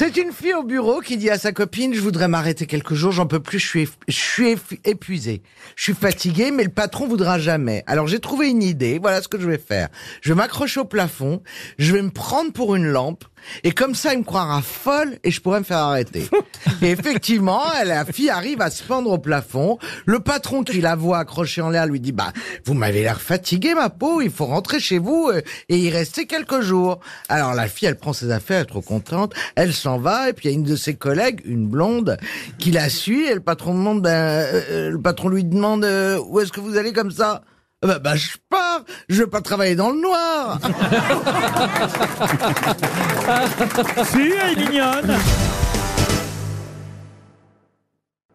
C'est une fille au bureau qui dit à sa copine, je voudrais m'arrêter quelques jours, j'en peux plus, je suis, épuisée. Je suis fatiguée, mais le patron voudra jamais. Alors j'ai trouvé une idée, voilà ce que je vais faire. Je vais m'accrocher au plafond, je vais me prendre pour une lampe, et comme ça, il me croira folle et je pourrais me faire arrêter. Et effectivement, la fille arrive à se pendre au plafond. Le patron qui la voit accrochée en l'air lui dit, bah, vous m'avez l'air fatiguée, ma peau, il faut rentrer chez vous euh, et y rester quelques jours. Alors la fille, elle prend ses affaires, elle est trop contente, elle s'en va et puis il y a une de ses collègues, une blonde, qui la suit et le patron demande, ben, euh, euh, le patron lui demande, où est-ce que vous allez comme ça? Bah, bah, je pars, je veux pas travailler dans le noir. Si, elle est mignonne.